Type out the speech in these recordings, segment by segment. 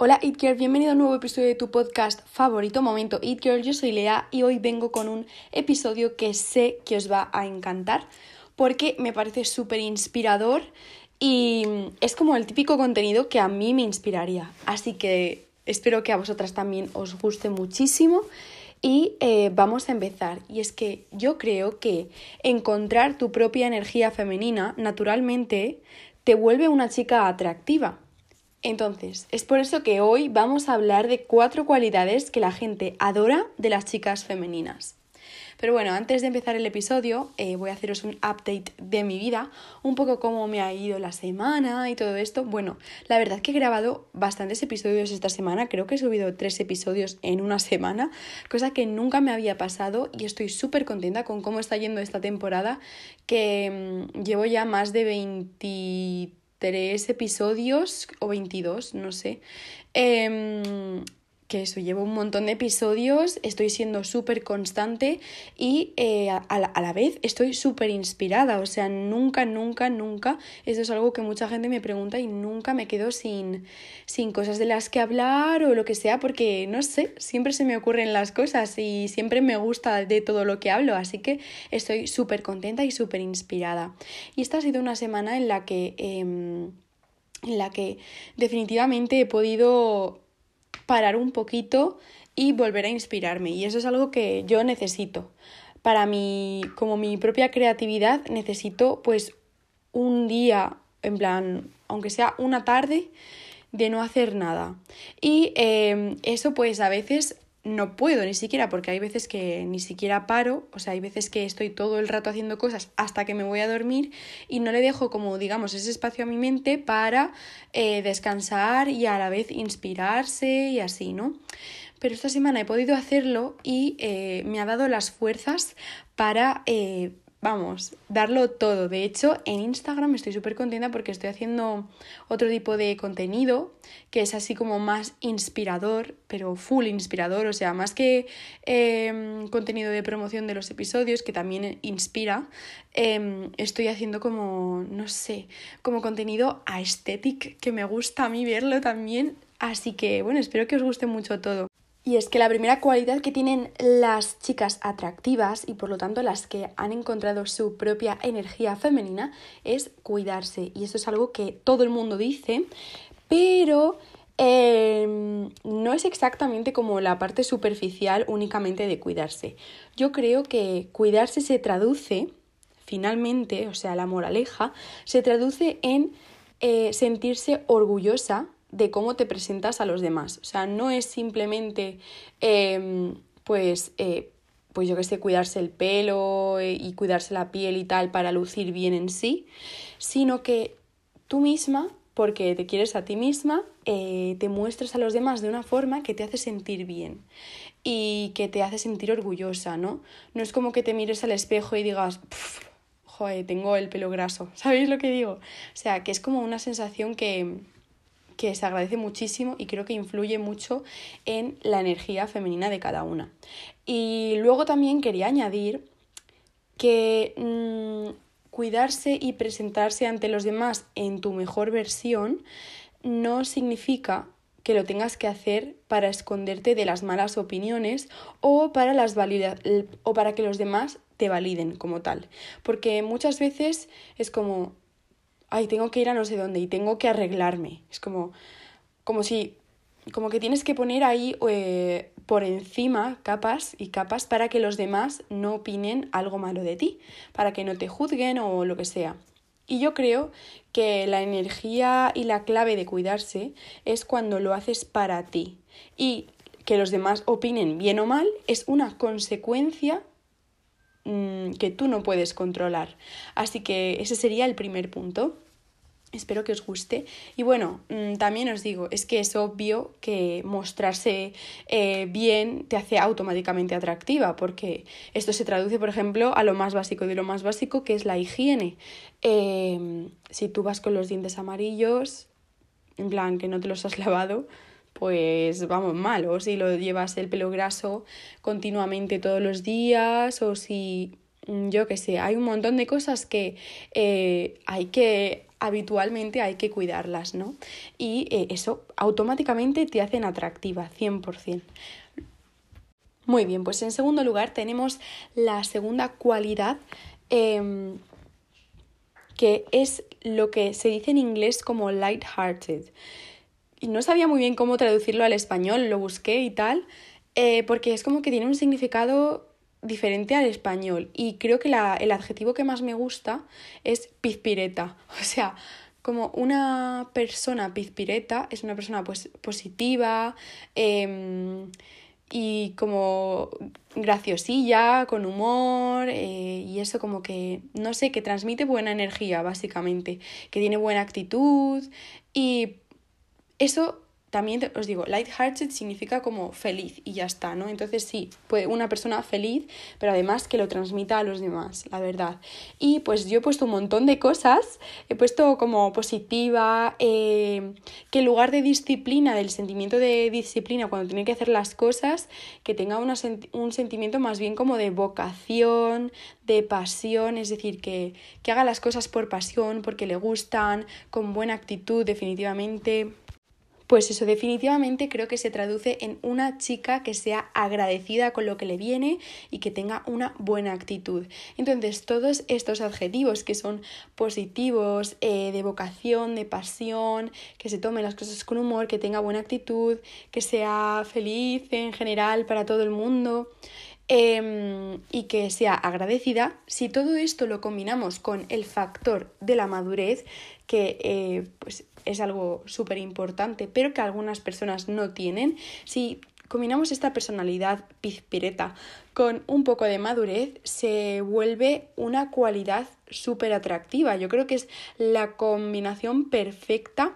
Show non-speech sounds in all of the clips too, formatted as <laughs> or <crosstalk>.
Hola It Girl, bienvenido a un nuevo episodio de tu podcast favorito, Momento It Girl. Yo soy Lea y hoy vengo con un episodio que sé que os va a encantar porque me parece súper inspirador y es como el típico contenido que a mí me inspiraría. Así que espero que a vosotras también os guste muchísimo. Y eh, vamos a empezar. Y es que yo creo que encontrar tu propia energía femenina naturalmente te vuelve una chica atractiva. Entonces, es por eso que hoy vamos a hablar de cuatro cualidades que la gente adora de las chicas femeninas. Pero bueno, antes de empezar el episodio, eh, voy a haceros un update de mi vida, un poco cómo me ha ido la semana y todo esto. Bueno, la verdad que he grabado bastantes episodios esta semana, creo que he subido tres episodios en una semana, cosa que nunca me había pasado y estoy súper contenta con cómo está yendo esta temporada, que mm, llevo ya más de 23 tres episodios o 22, no sé. Eh, que eso, llevo un montón de episodios, estoy siendo súper constante y eh, a, la, vez estoy súper inspirada, o sea, nunca, nunca, nunca, eso es algo que mucha gente me pregunta y nunca me quedo sin, sin cosas de las que hablar o lo que sea, porque no sé, siempre se me ocurren las cosas y siempre me gusta de todo lo que hablo, así que estoy súper contenta y súper inspirada. Y esta ha sido una semana en la que... Em, en la que definitivamente he podido parar un poquito y volver a inspirarme. Y eso es algo que yo necesito. Para mí, como mi propia creatividad, necesito pues un día, en plan, aunque sea una tarde, de no hacer nada. Y eh, eso pues a veces no puedo ni siquiera, porque hay veces que ni siquiera paro, o sea, hay veces que estoy todo el rato haciendo cosas hasta que me voy a dormir y no le dejo como, digamos, ese espacio a mi mente para eh, descansar y a la vez inspirarse y así, ¿no? Pero esta semana he podido hacerlo y eh, me ha dado las fuerzas para eh, vamos, darlo todo. De hecho, en Instagram estoy súper contenta porque estoy haciendo otro tipo de contenido que es así como más inspirador, pero full inspirador, o sea, más que em, contenido de promoción de los episodios, que también inspira, em, estoy haciendo como, no sé, como contenido aesthetic, que me gusta a mí verlo también. Así que, bueno, espero que os guste mucho todo. Y es que la primera cualidad que tienen las chicas atractivas y por lo tanto las que han encontrado su propia energía femenina es cuidarse. Y eso es algo que todo el mundo dice, pero em, no es exactamente como la parte superficial únicamente de cuidarse. Yo creo que cuidarse se traduce, finalmente, o sea, la moraleja, se traduce en eh, sentirse orgullosa de cómo te presentas a los demás. O sea, no es simplemente, em, pues, eh, pues yo que sé, cuidarse el pelo eh, y cuidarse la piel y tal para lucir bien en sí, sino que tú misma, porque te quieres a ti misma, eh, te muestras a los demás de una forma que te hace sentir bien y que te hace sentir orgullosa, ¿no? No es como que te mires al espejo y digas, joder, tengo el pelo graso, <laughs> ¿sabéis lo que digo? O sea, que es como una sensación que, que se agradece muchísimo y creo que influye mucho en la energía femenina de cada una. Y luego también quería añadir que mm, cuidarse y presentarse ante los demás en tu mejor versión no significa que lo tengas que hacer para esconderte de las malas opiniones o para, las o para que los demás te validen como tal. Porque muchas veces es como, ay, tengo que ir a no sé dónde y tengo que arreglarme. Es como, como si, como que tienes que poner ahí eh, por encima capas y capas para que los demás no opinen algo malo de ti, para que no te juzguen o lo que sea. Y yo creo que la energía y la clave de cuidarse es cuando lo haces para ti. Y que los demás opinen bien o mal es una consecuencia Mm, que tú no puedes controlar. Así que ese sería el primer punto. Espero que os guste. Y bueno, mm, también os digo, es que es obvio que mostrarse eh, bien te hace automáticamente atractiva, porque esto se traduce, por ejemplo, a lo más básico de lo más básico, que es la higiene. Em, si tú vas con los dientes amarillos, en plan que no te los has <laughs> lavado, pues vamos mal, o si lo llevas el pelo graso continuamente todos los días, o si mm, yo qué sé, hay un montón de cosas que eh, hay que habitualmente hay que cuidarlas, ¿no? Y eh, eso automáticamente te hacen atractiva, 100%. Muy bien, pues en segundo lugar tenemos la segunda cualidad em, que es lo que se dice en inglés como light-hearted. Y no sabía muy bien cómo traducirlo al español, lo busqué y tal, eh, porque es como que tiene un significado diferente al español. Y creo que la, el adjetivo que más me gusta es pizpireta, <laughs> o sea, como una persona pizpireta es una persona pues positiva em, y como graciosilla, con humor eh, y eso como que, no sé, que transmite buena energía básicamente, que tiene buena actitud y eso también os digo, light-hearted significa como feliz y ya está, ¿no? Entonces sí, puede una persona feliz, pero además que lo transmita a los demás, la verdad. Y pues yo he puesto un montón de cosas, he puesto como positiva, eh, que en lugar de disciplina, del sentimiento de disciplina cuando tiene que hacer las cosas, que tenga un sentimiento más bien como de vocación, de pasión, es decir, que, que haga las cosas por pasión, porque le gustan, con buena actitud, definitivamente. Pues eso definitivamente creo que se traduce en una chica que sea agradecida con lo que le viene y que tenga una buena actitud. Entonces todos estos adjetivos que son positivos, eh, de vocación, de pasión, que se tome las cosas con humor, que tenga buena actitud, que sea feliz en general para todo el mundo, Em, y que sea agradecida, si todo esto lo combinamos con el factor de la madurez, que eh, pues es algo súper importante, pero que algunas personas no tienen, si combinamos esta personalidad pizpireta con un poco de madurez, se vuelve una cualidad súper atractiva. Yo creo que es la combinación perfecta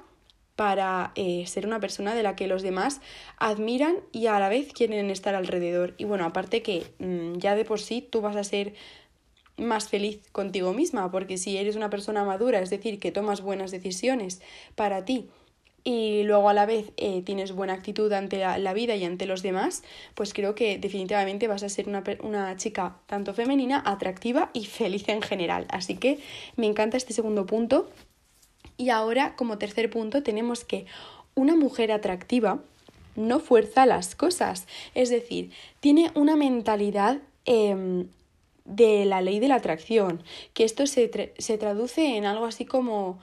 para eh, ser una persona de la que los demás admiran y a la vez quieren estar alrededor. Y bueno, aparte que mm, ya de por sí tú vas a ser más feliz contigo misma, porque si eres una persona madura, es decir, que tomas buenas decisiones para ti y luego a la vez eh, tienes buena actitud ante la, vida y ante los demás, pues creo que definitivamente vas a ser una, una chica tanto femenina, atractiva y <laughs> feliz en general. Así que me encanta este segundo punto y ahora, como tercer punto, tenemos que una mujer atractiva no fuerza las cosas, es decir, tiene una mentalidad em, de la ley de la atracción, que esto se, se traduce en algo así como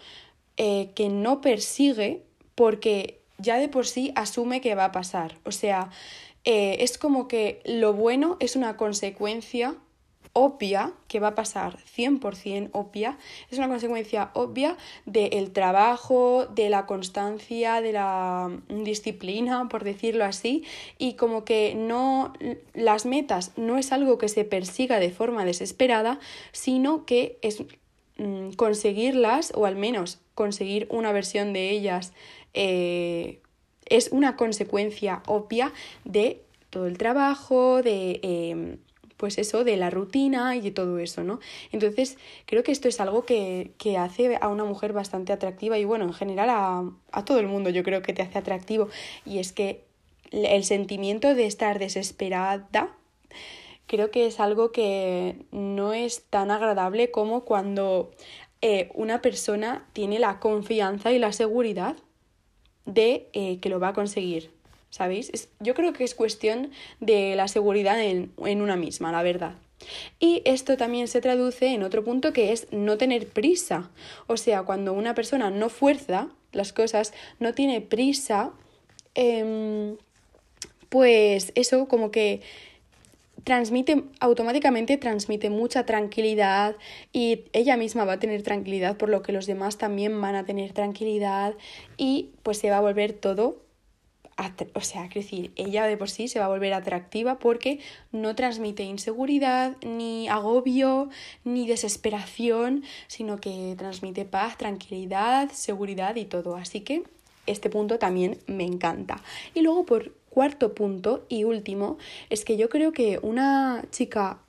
eh, que no persigue porque ya de por sí asume que va a pasar. O sea, eh, es como que lo bueno es una consecuencia obvia, que va a pasar 100% obvia, es una consecuencia obvia del trabajo, de la constancia, de la disciplina, por decirlo así, y como que no las metas no es algo que se persiga de forma desesperada, sino que es mm, conseguirlas o al menos conseguir una versión de ellas eh, es una consecuencia obvia de todo el trabajo, de em, pues eso, de la rutina y de todo eso, ¿no? Entonces, creo que esto es algo que, que hace a una mujer bastante atractiva y bueno, en general a, a todo el mundo yo creo que te hace atractivo y es que el sentimiento de estar desesperada creo que es algo que no es tan agradable como cuando eh, una persona tiene la confianza y la seguridad de eh, que lo va a conseguir. ¿Sabéis? yo creo que es cuestión de la seguridad en, en una misma, la verdad. Y esto también se traduce en otro punto que es no tener prisa. O sea, cuando una persona no fuerza las cosas, no tiene prisa, em, pues eso como que transmite automáticamente transmite mucha tranquilidad y ella misma va a tener tranquilidad por lo que los demás también van a tener tranquilidad y pues se va a volver todo o sea, es decir, ella de por sí se va a volver atractiva porque no transmite inseguridad, ni agobio, ni desesperación, sino que transmite paz, tranquilidad, seguridad y todo. Así que este punto también me encanta. Y luego por cuarto punto y último, es que yo creo que una chica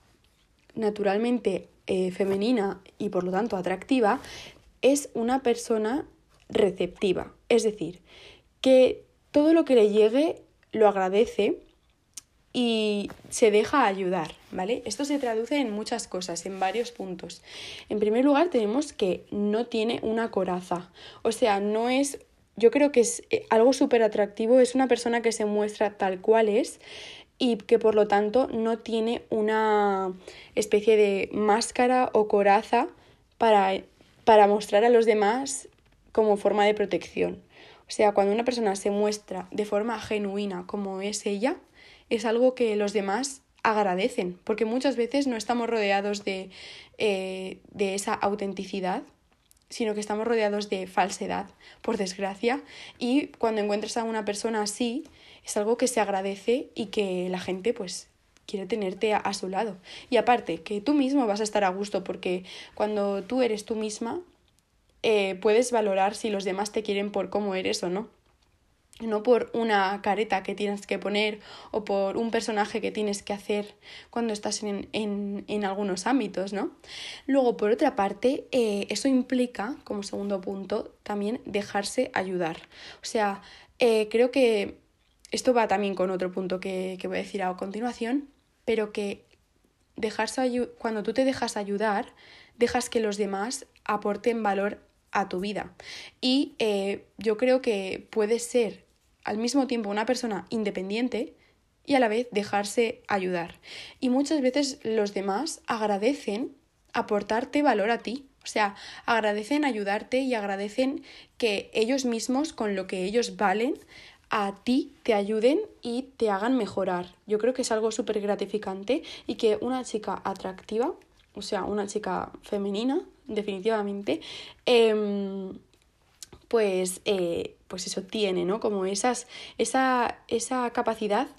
naturalmente eh, femenina y por lo tanto atractiva es una persona receptiva. Es decir, que todo lo que le llegue lo agradece y se deja ayudar, ¿vale? Esto se traduce en muchas cosas, en varios puntos. En primer lugar, tenemos que no tiene una coraza, o sea, no es, yo creo que es eh, algo súper atractivo, es una persona que se muestra tal cual es y que por lo tanto no tiene una especie de máscara o coraza para, para mostrar a los demás como forma de protección. Sea, cuando una persona se muestra de forma genuina como es ella, es algo que los demás agradecen, porque muchas veces no estamos rodeados de, eh, de esa autenticidad, sino que estamos rodeados de falsedad, por desgracia, y cuando encuentras a una persona así, es algo que se agradece y que la gente pues quiere tenerte a, su lado. Y aparte, que tú mismo vas a estar a gusto, porque cuando tú eres tú misma, eh, puedes valorar si los demás te quieren por cómo eres o no no por una careta que tienes que poner o por un personaje que tienes que hacer cuando estás en, en, en algunos ámbitos, ¿no? Luego, por otra parte, eh, eso implica, como segundo punto, también dejarse ayudar. O sea, eh, creo que esto va también con otro punto que, que voy a decir a continuación, pero que dejarse cuando tú te dejas ayudar, dejas que los demás aporten valor a tu vida. Y eh, yo creo que puede ser al mismo tiempo una persona independiente y a la vez dejarse ayudar. Y muchas veces los demás agradecen aportarte valor a ti. O sea, agradecen ayudarte y agradecen que ellos mismos, con lo que ellos valen, a ti te ayuden y te hagan mejorar. Yo creo que es algo súper gratificante y que una chica atractiva, o sea, una chica femenina, definitivamente, eh, pues, eh, pues eso tiene, ¿no? Como esas, esa, esa capacidad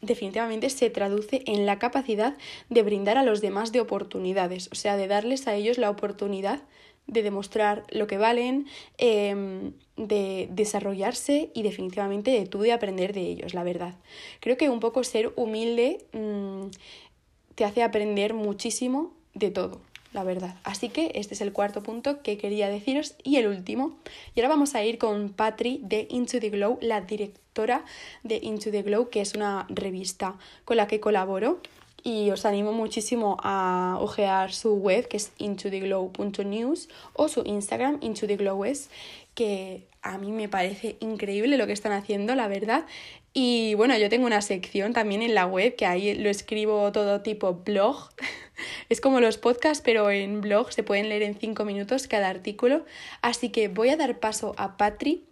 definitivamente se traduce en la capacidad de brindar a los demás de oportunidades, o sea, de darles a ellos la oportunidad de demostrar lo que valen, em, de desarrollarse y definitivamente de tú de aprender de ellos, la verdad. Creo que un poco ser humilde mm, te hace aprender muchísimo de todo verdad. Así que este es el cuarto punto que quería deciros y el último. Y ahora vamos a ir con Patri de Into the Glow, la directora de Into the Glow, que es una revista con la que colaboro. Y os animo muchísimo a ojear su web, que es intotheglow.news, o su Instagram, intotheglowes, que a mí me parece increíble lo que están haciendo, la verdad. Y bueno, yo tengo una sección también en la web que ahí lo escribo todo tipo blog. <laughs> <laughs> es como los podcasts, pero en blog se pueden leer en cinco minutos cada artículo. Así que voy a dar paso a Patri.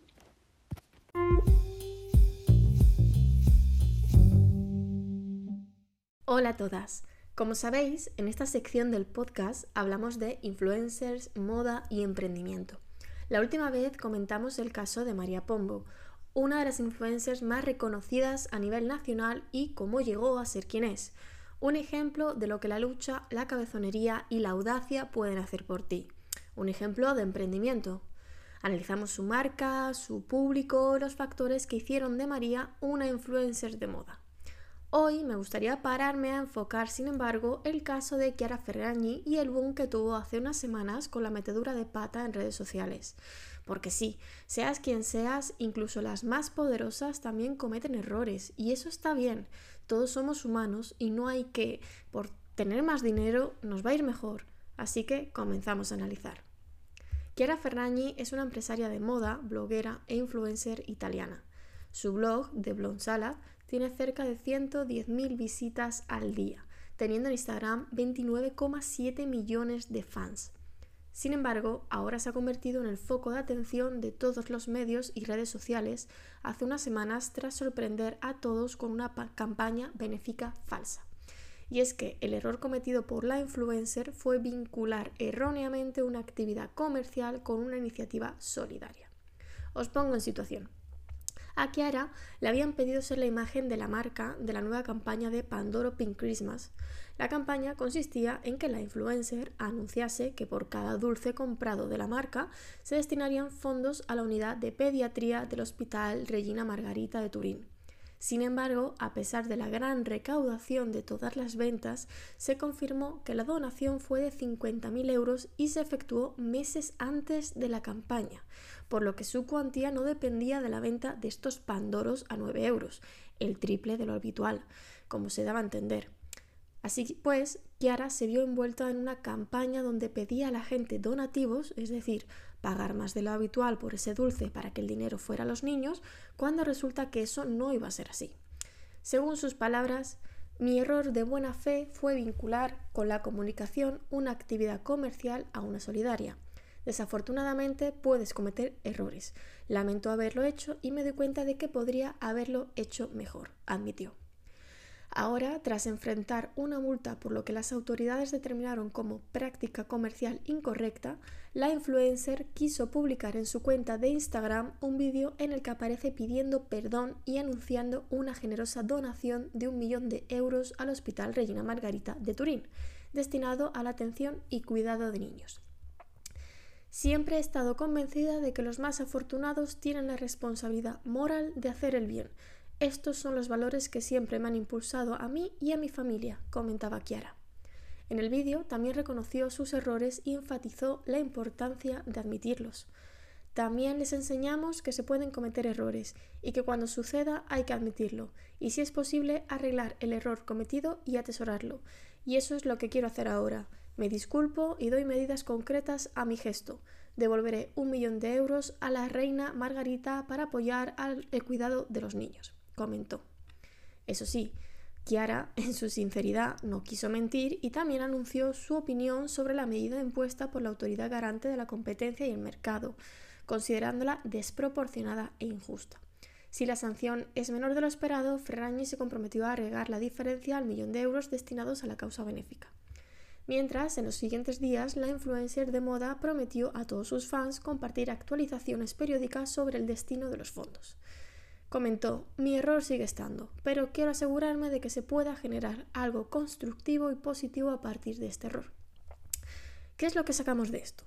Hola a todas. Como sabéis, en esta sección del podcast hablamos de influencers, moda y emprendimiento. La última vez comentamos el caso de María Pombo, una de las influencers más reconocidas a nivel nacional y cómo llegó a ser quien es. Un ejemplo de lo que la lucha, la cabezonería y la audacia pueden hacer por ti. Un ejemplo de emprendimiento. Analizamos su marca, su público, los factores que hicieron de María una influencer de moda. Hoy me gustaría pararme a enfocar, sin embargo, el caso de Chiara Ferragni y el boom que tuvo hace unas semanas con la metedura de pata en redes sociales. Porque sí, seas quien seas, incluso las más poderosas también cometen errores y eso está bien. Todos somos humanos y no hay que, por tener más dinero, nos va a ir mejor. Así que comenzamos a analizar. Chiara Ferragni es una empresaria de moda, bloguera e influencer italiana. Su blog, The Blonde Salad, tiene cerca de 110.000 visitas al día, teniendo en Instagram 29,7 millones de fans. Sin embargo, ahora se ha convertido en el foco de atención de todos los medios y redes sociales hace unas semanas tras sorprender a todos con una campaña benéfica falsa. Y es que el error cometido por la influencer fue vincular erróneamente una actividad comercial con una iniciativa solidaria. Os pongo en situación. A Kiara le habían pedido ser la imagen de la marca de la nueva campaña de Pandoro Pink Christmas. La campaña consistía en que la influencer anunciase que por cada dulce comprado de la marca se destinarían fondos a la unidad de pediatría del Hospital Regina Margarita de Turín. Sin embargo, a pesar de la gran recaudación de todas las ventas, se confirmó que la donación fue de 50.000 euros y se efectuó meses antes de la campaña, por lo que su cuantía no dependía de la venta de estos pandoros a 9 euros, el triple de lo habitual, como se daba a entender. Así pues, Kiara se vio envuelta en una campaña donde pedía a la gente donativos, es decir, pagar más de lo habitual por ese dulce para que el dinero fuera a los niños, cuando resulta que eso no iba a ser así. Según sus palabras, mi error de buena fe fue vincular con la comunicación una actividad comercial a una solidaria. Desafortunadamente puedes cometer errores. Lamento haberlo hecho y me doy cuenta de que podría haberlo hecho mejor, admitió. Ahora, tras enfrentar una multa por lo que las autoridades determinaron como práctica comercial incorrecta, la influencer quiso publicar en su cuenta de Instagram un vídeo en el que aparece pidiendo perdón y anunciando una generosa donación de un millón de euros al Hospital Regina Margarita de Turín, destinado a la atención y cuidado de niños. Siempre he estado convencida de que los más afortunados tienen la responsabilidad moral de hacer el bien, estos son los valores que siempre me han impulsado a mí y a mi familia, comentaba Kiara. En el vídeo también reconoció sus errores y enfatizó la importancia de admitirlos. También les enseñamos que se pueden cometer errores y que cuando suceda hay que admitirlo y si es posible arreglar el error cometido y atesorarlo. Y eso es lo que quiero hacer ahora. Me disculpo y doy medidas concretas a mi gesto. Devolveré un millón de euros a la reina Margarita para apoyar al cuidado de los niños comentó. Eso sí, Kiara, <laughs> en su sinceridad, no quiso mentir y también anunció su opinión sobre la medida impuesta por la Autoridad Garante de la Competencia y el Mercado, considerándola desproporcionada e injusta. Si la sanción es menor de lo esperado, Ferrañi se comprometió a agregar la diferencia al millón de euros destinados a la causa benéfica. Mientras, en los siguientes días, la influencer de moda prometió a todos sus fans compartir actualizaciones periódicas sobre el destino de los fondos. Comentó, mi error sigue estando, pero quiero asegurarme de que se pueda generar algo constructivo y positivo a partir de este error. ¿Qué es lo que sacamos de esto?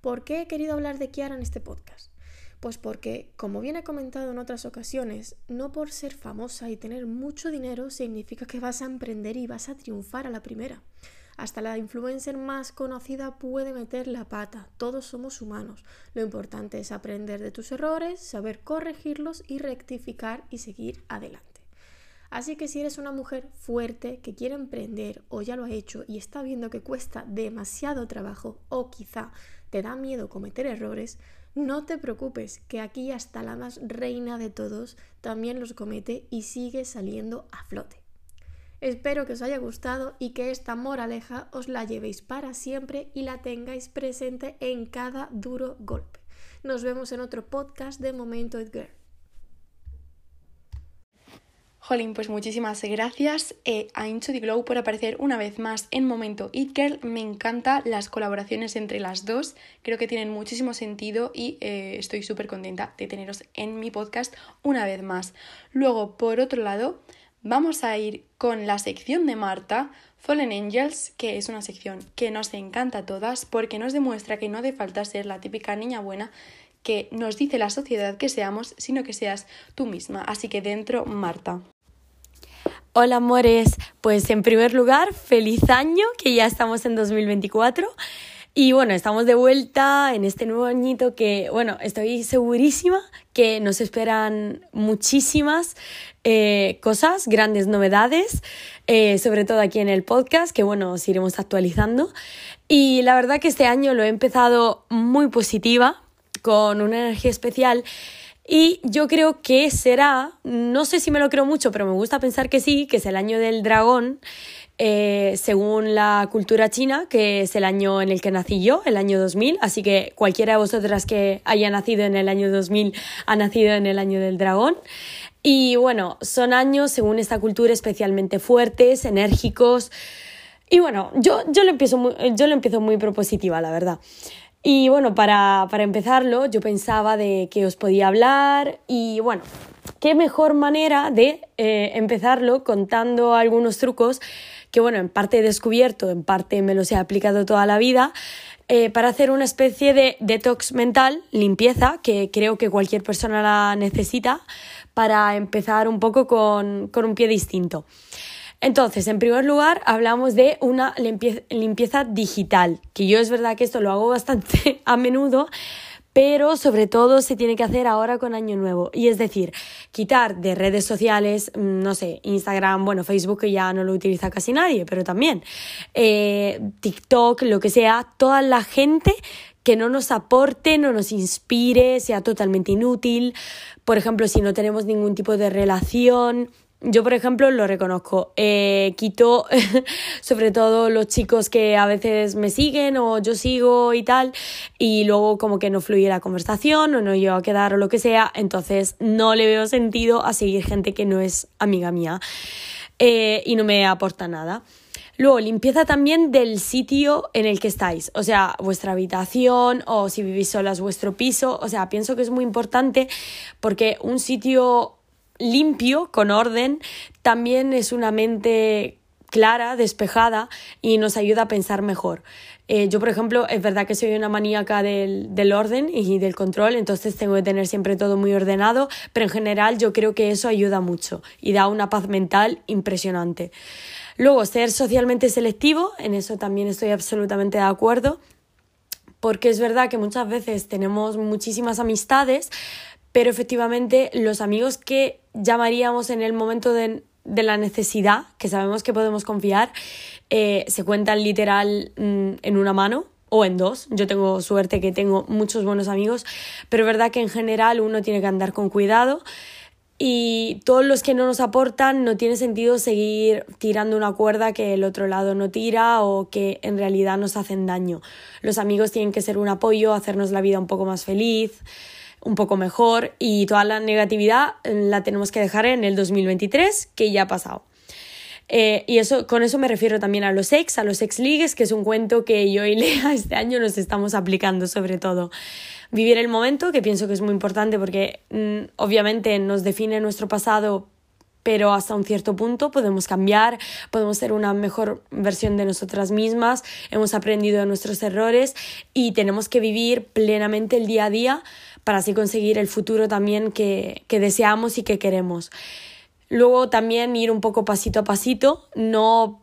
¿Por qué he querido hablar de Kiara en este podcast? Pues porque, como bien he comentado en otras ocasiones, no por ser famosa y tener mucho dinero significa que vas a emprender y vas a triunfar a la primera. Hasta la influencer más conocida puede meter la pata. Todos somos humanos. Lo importante es aprender de tus errores, saber corregirlos y rectificar y seguir adelante. Así que si eres una mujer fuerte que quiere emprender o ya lo ha hecho y está viendo que cuesta demasiado trabajo o quizá te da miedo cometer errores, no te preocupes, que aquí hasta la más reina de todos también los comete y sigue saliendo a flote. Espero que os haya gustado y que esta moraleja os la llevéis para siempre y la tengáis presente en cada duro golpe. Nos vemos en otro podcast de Momento It Girl. Jolín, pues muchísimas gracias eh, a Incho the Glow por aparecer una vez más en Momento It Girl. Me encantan las colaboraciones entre las dos, creo que tienen muchísimo sentido y eh, estoy súper contenta de teneros en mi podcast una vez más. Luego, por otro lado, vamos a ir con la sección de Marta, Fallen Angels, que es una sección que nos encanta a todas porque nos demuestra que no hace falta ser la típica niña buena que nos dice la sociedad que seamos, sino que seas tú misma. Así que dentro, Marta. Hola amores, pues en primer lugar, feliz año, que ya estamos en 2024. Y bueno, estamos de vuelta en este nuevo añito que, bueno, estoy segurísima que nos esperan muchísimas eh, cosas, grandes novedades, eh, sobre todo aquí en el podcast, que bueno, os iremos actualizando. Y la verdad que este año lo he empezado muy positiva, con una energía especial. Y yo creo que será, no sé si me lo creo mucho, pero me gusta pensar que sí, que es el año del dragón. Eh, según la cultura china, que es el año en el que nací yo, el año 2000, así que cualquiera de vosotras que haya nacido en el año 2000 ha nacido en el año del dragón. Y bueno, son años, según esta cultura, especialmente fuertes, enérgicos. Y bueno, yo, yo, lo, empiezo muy, yo lo empiezo muy propositiva, la verdad. Y bueno, para, para empezarlo, yo pensaba de que os podía hablar y bueno, qué mejor manera de eh, empezarlo contando algunos trucos que bueno, en parte he descubierto, en parte me los he aplicado toda la vida, eh, para hacer una especie de detox mental, limpieza, que creo que cualquier persona la necesita, para empezar un poco con, con un pie distinto. Entonces, en primer lugar, hablamos de una limpieza digital, que yo es verdad que esto lo hago bastante <laughs> a menudo, pero sobre todo se tiene que hacer ahora con Año Nuevo. Y es decir, quitar de redes sociales, mm, no sé, Instagram, bueno, Facebook ya no lo utiliza casi nadie, pero también eh, TikTok, lo que sea, toda la gente que no nos aporte, no nos inspire, sea totalmente inútil. Por ejemplo, si no tenemos ningún tipo de relación, yo, por ejemplo, lo reconozco. Eh, quito <laughs> sobre todo los chicos que a veces me siguen o yo sigo y tal, y luego como que no fluye la conversación o no llego a quedar o lo que sea, entonces no le veo sentido a seguir gente que no es amiga mía eh, y no me aporta nada. Luego, limpieza también del sitio en el que estáis, o sea, vuestra habitación o si vivís solas vuestro piso, o sea, pienso que es muy importante porque un sitio limpio, con orden, también es una mente clara, despejada y nos ayuda a pensar mejor. Eh, yo, por ejemplo, es verdad que soy una maníaca del, del, orden y del control, entonces tengo que tener siempre todo muy ordenado, pero en general yo creo que eso ayuda mucho y da una paz mental impresionante. Luego, ser socialmente selectivo, en eso también estoy absolutamente de acuerdo, porque es verdad que muchas veces tenemos muchísimas amistades, pero efectivamente los amigos que llamaríamos en el momento de, la necesidad, que sabemos que podemos confiar, eh, se cuentan literal mm, en una mano o en dos. Yo tengo suerte que tengo muchos buenos amigos, pero es verdad que en general uno tiene que andar con cuidado y todos los que no nos aportan no tiene sentido seguir tirando una cuerda que el otro lado no tira o que en realidad nos hacen daño. Los amigos tienen que ser un apoyo, hacernos la vida un poco más feliz un poco mejor y toda la negatividad eh, la tenemos que dejar en el 2023 que ya ha pasado. Eh, y eso, con eso me refiero también a los ex, a los ex ligues, que es un cuento que yo y <laughs> Lea este año nos estamos aplicando sobre todo. Vivir el momento, que pienso que es muy importante porque mm, obviamente nos define nuestro pasado, pero hasta un cierto punto podemos cambiar, podemos ser una mejor versión de nosotras mismas, hemos aprendido de nuestros errores y tenemos que vivir plenamente el día a día para así conseguir el futuro también que, deseamos y que queremos. Luego también ir un poco pasito a pasito, no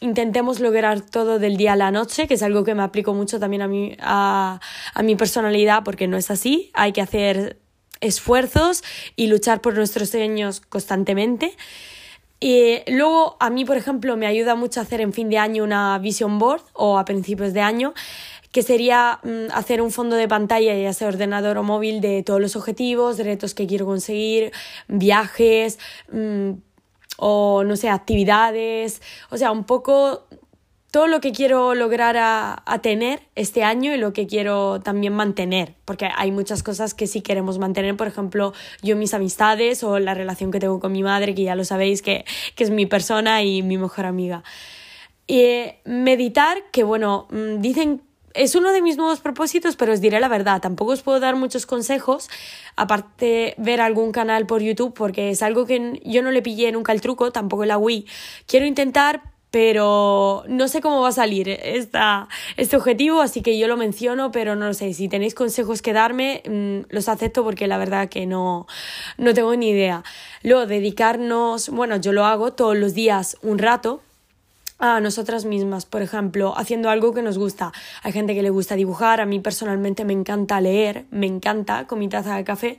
intentemos lograr todo del día a la noche, que es algo que me aplico mucho también a mi, a, mi personalidad, porque no es así, hay que hacer esfuerzos y luchar por nuestros sueños constantemente. Y luego a mí, por ejemplo, me ayuda mucho hacer en fin de año una vision board o a principios de año que sería mm, hacer un fondo de pantalla, ya sea ordenador o móvil, de todos los objetivos, retos que quiero conseguir, viajes mm, o, no sé, actividades, o sea, un poco todo lo que quiero lograr a, tener este año y lo que quiero también mantener, porque hay muchas cosas que sí queremos mantener, por ejemplo, yo mis amistades o la relación que tengo con mi madre, que ya lo sabéis, que, que es mi persona y mi mejor amiga. Y meditar, que bueno, mm, dicen es uno de mis nuevos propósitos, pero os diré la verdad, tampoco os puedo dar muchos consejos, aparte ver algún canal por YouTube, porque es algo que yo no le pillé nunca el truco, tampoco la Wii. Quiero intentar, pero no sé cómo va a salir esta, este objetivo, así que yo lo menciono, pero no sé. Si tenéis consejos que darme, mm, los acepto porque la verdad que no, no tengo ni idea. Luego, dedicarnos, bueno, yo lo hago todos los días un rato, a nosotras mismas, por ejemplo, haciendo algo que nos gusta. Hay gente que le gusta dibujar, a mí personalmente me encanta leer, me encanta con mi taza de café.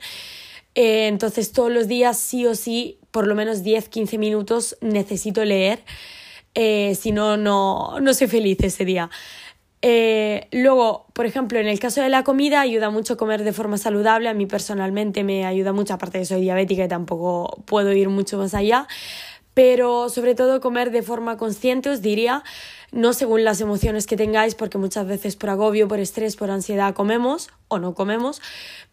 Eh, entonces todos los días sí o sí, por lo menos 10-15 minutos necesito leer, eh, si no, no, soy feliz ese día. Eh, luego, por ejemplo, en el caso de la comida, ayuda mucho comer de forma saludable. A mí personalmente me ayuda mucho, aparte de soy diabética y tampoco puedo ir mucho más allá pero sobre todo comer de forma consciente, os diría, no según las emociones que tengáis, porque muchas veces por agobio, por estrés, por ansiedad comemos o no comemos,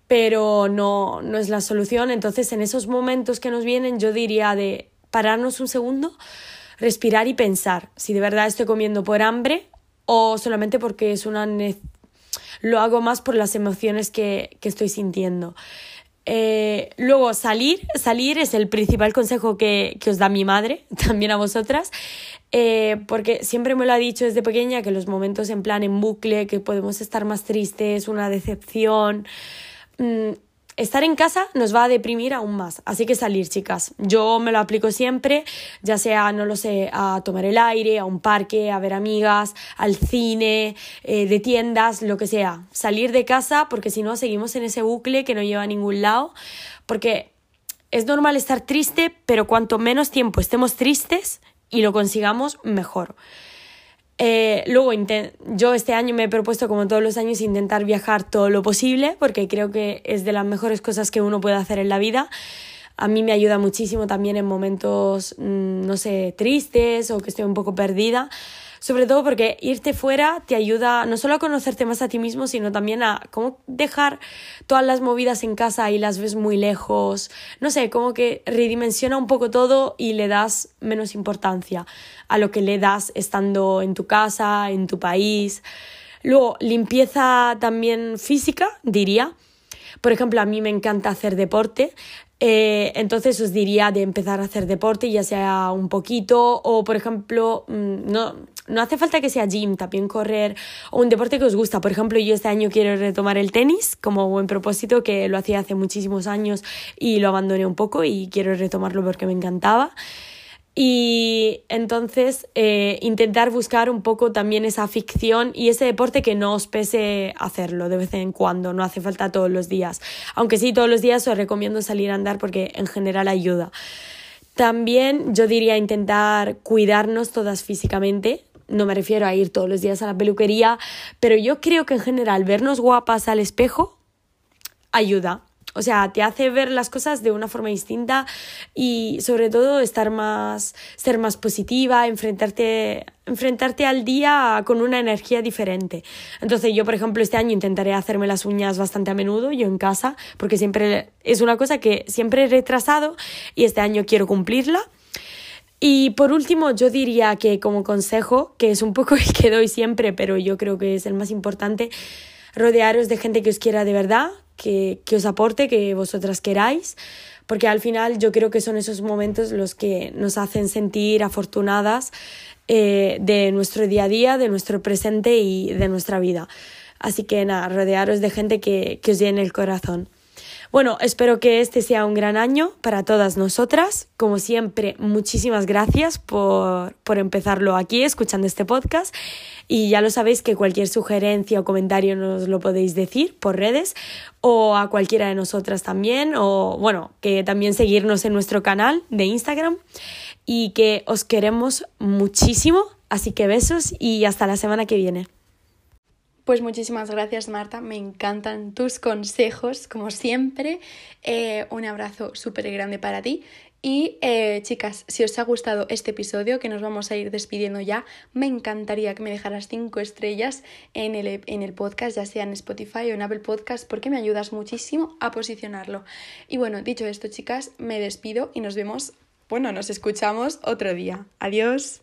pero no, no es la solución. Entonces, en esos momentos que nos vienen, yo diría de pararnos un segundo, respirar y pensar si de verdad estoy comiendo por hambre o solamente porque es una lo hago más por las emociones que, que estoy sintiendo. Eh, luego salir, salir es el principal consejo que, que os da mi madre, <laughs> también a vosotras, eh, porque siempre me lo ha dicho desde pequeña que los momentos en plan en bucle, que podemos estar más tristes, una decepción, mm, estar en casa nos va a deprimir aún más. Así que salir, chicas. Yo me lo aplico siempre, ya sea, no lo sé, a tomar el aire, a un parque, a ver amigas, al cine, eh, de tiendas, lo que sea. Salir de casa porque si no seguimos en ese bucle que no lleva a ningún lado. Porque es normal estar triste, pero cuanto menos tiempo estemos tristes y lo consigamos, mejor. Eh, luego, yo este año me he propuesto, como todos los años, intentar viajar todo lo posible, porque creo que es de las mejores cosas que uno puede hacer en la vida. A mí me ayuda muchísimo también en momentos, mm, no sé, tristes o que estoy un poco perdida sobre todo porque irte fuera te ayuda no solo a conocerte más a ti mismo, sino también a cómo dejar todas las movidas en casa y las ves muy lejos, no sé, como que redimensiona un poco todo y le das menos importancia a lo que le das estando en tu casa, en tu país. Luego, limpieza también física, diría. Por ejemplo, a mí me encanta hacer deporte. Eh, entonces os diría de empezar a hacer deporte, ya sea un poquito, o por ejemplo, mm, no, no hace falta que sea gym, también correr o un deporte que os gusta. Por ejemplo, yo este año quiero retomar el tenis como buen propósito, que lo hacía hace muchísimos años y lo abandoné un poco y quiero retomarlo porque me encantaba. Y entonces eh, intentar buscar un poco también esa ficción y ese deporte que no os pese hacerlo de vez en cuando, no hace falta todos los días. Aunque sí, todos los días os recomiendo salir a andar porque en general ayuda. También yo diría intentar cuidarnos todas físicamente, no me refiero a ir todos los días a la peluquería, pero yo creo que en general vernos guapas al espejo ayuda. O sea, te hace ver las cosas de una forma distinta y sobre todo estar más, ser más positiva, enfrentarte, enfrentarte al día con una energía diferente. Entonces yo, por ejemplo, este año intentaré hacerme las uñas bastante a menudo, yo en casa, porque siempre es una cosa que siempre he retrasado y este año quiero cumplirla. Y por último, yo diría que como consejo, que es un poco <laughs> el que doy siempre, pero yo creo que es el más importante, rodearos de gente que os quiera de verdad, que, que os aporte, que vosotras queráis, porque al final yo creo que son esos momentos los que nos hacen sentir afortunadas eh, de nuestro día a día, de nuestro presente y de nuestra vida. Así que nada, rodearos de gente que, que os llene el corazón. Bueno, espero que este sea un gran año para todas nosotras. Como siempre, muchísimas gracias por, por empezarlo aquí, escuchando este podcast. Y ya lo sabéis que cualquier sugerencia o comentario nos lo podéis decir por redes o a cualquiera de nosotras también. O bueno, que también seguirnos en nuestro canal de Instagram. Y que os queremos muchísimo. Así que besos y hasta la semana que viene. Pues muchísimas gracias Marta, me encantan tus consejos como siempre. Eh, un abrazo súper grande para ti. Y eh, chicas, si os ha gustado este episodio, que nos vamos a ir despidiendo ya, me encantaría que me dejaras cinco estrellas en el, en el podcast, ya sea en Spotify o en Apple Podcast, porque me ayudas muchísimo a posicionarlo. Y bueno, dicho esto, chicas, me despido y nos vemos, bueno, nos escuchamos otro día. Adiós.